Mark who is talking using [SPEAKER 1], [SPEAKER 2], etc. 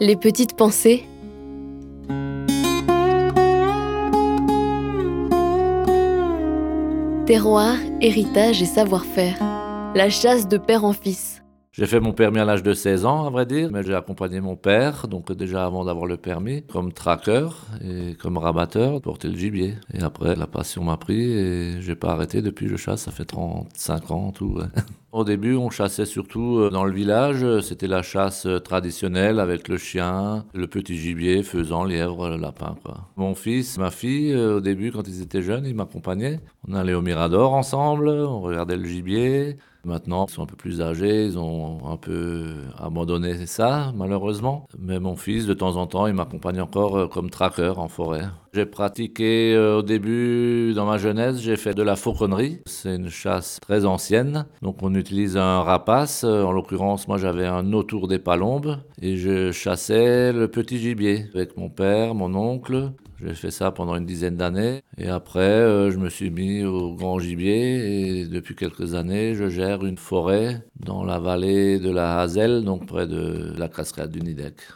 [SPEAKER 1] Les petites pensées. Terroir, héritage et savoir-faire. La chasse de père en fils.
[SPEAKER 2] J'ai fait mon permis à l'âge de 16 ans, à vrai dire, mais j'ai accompagné mon père, donc déjà avant d'avoir le permis, comme traqueur et comme rabatteur, porter le gibier. Et après, la passion m'a pris et j'ai pas arrêté depuis je chasse, ça fait 35 ans, tout. Au début, on chassait surtout euh, dans le village, c'était la chasse traditionnelle avec le chien, le petit gibier, faisan, lièvre, lapin. Mon fils, ma fille, euh, au début, quand ils étaient jeunes, ils m'accompagnaient. On allait au Mirador ensemble, on regardait le gibier. Maintenant, ils sont un peu plus âgés, ils ont un peu abandonné ça, malheureusement. Mais mon fils, de temps en temps, il m'accompagne encore euh, comme traqueur en forêt. J'ai pratiqué euh, au début, dans ma jeunesse, j'ai fait de la fauconnerie. C'est une chasse très ancienne. Donc on utilise un rapace. En l'occurrence, moi j'avais un autour des palombes et je chassais le petit gibier avec mon père, mon oncle. J'ai fait ça pendant une dizaine d'années. Et après, euh, je me suis mis au grand gibier. Et depuis quelques années, je gère une forêt dans la vallée de la Hazel, donc près de la cascade du Nidec.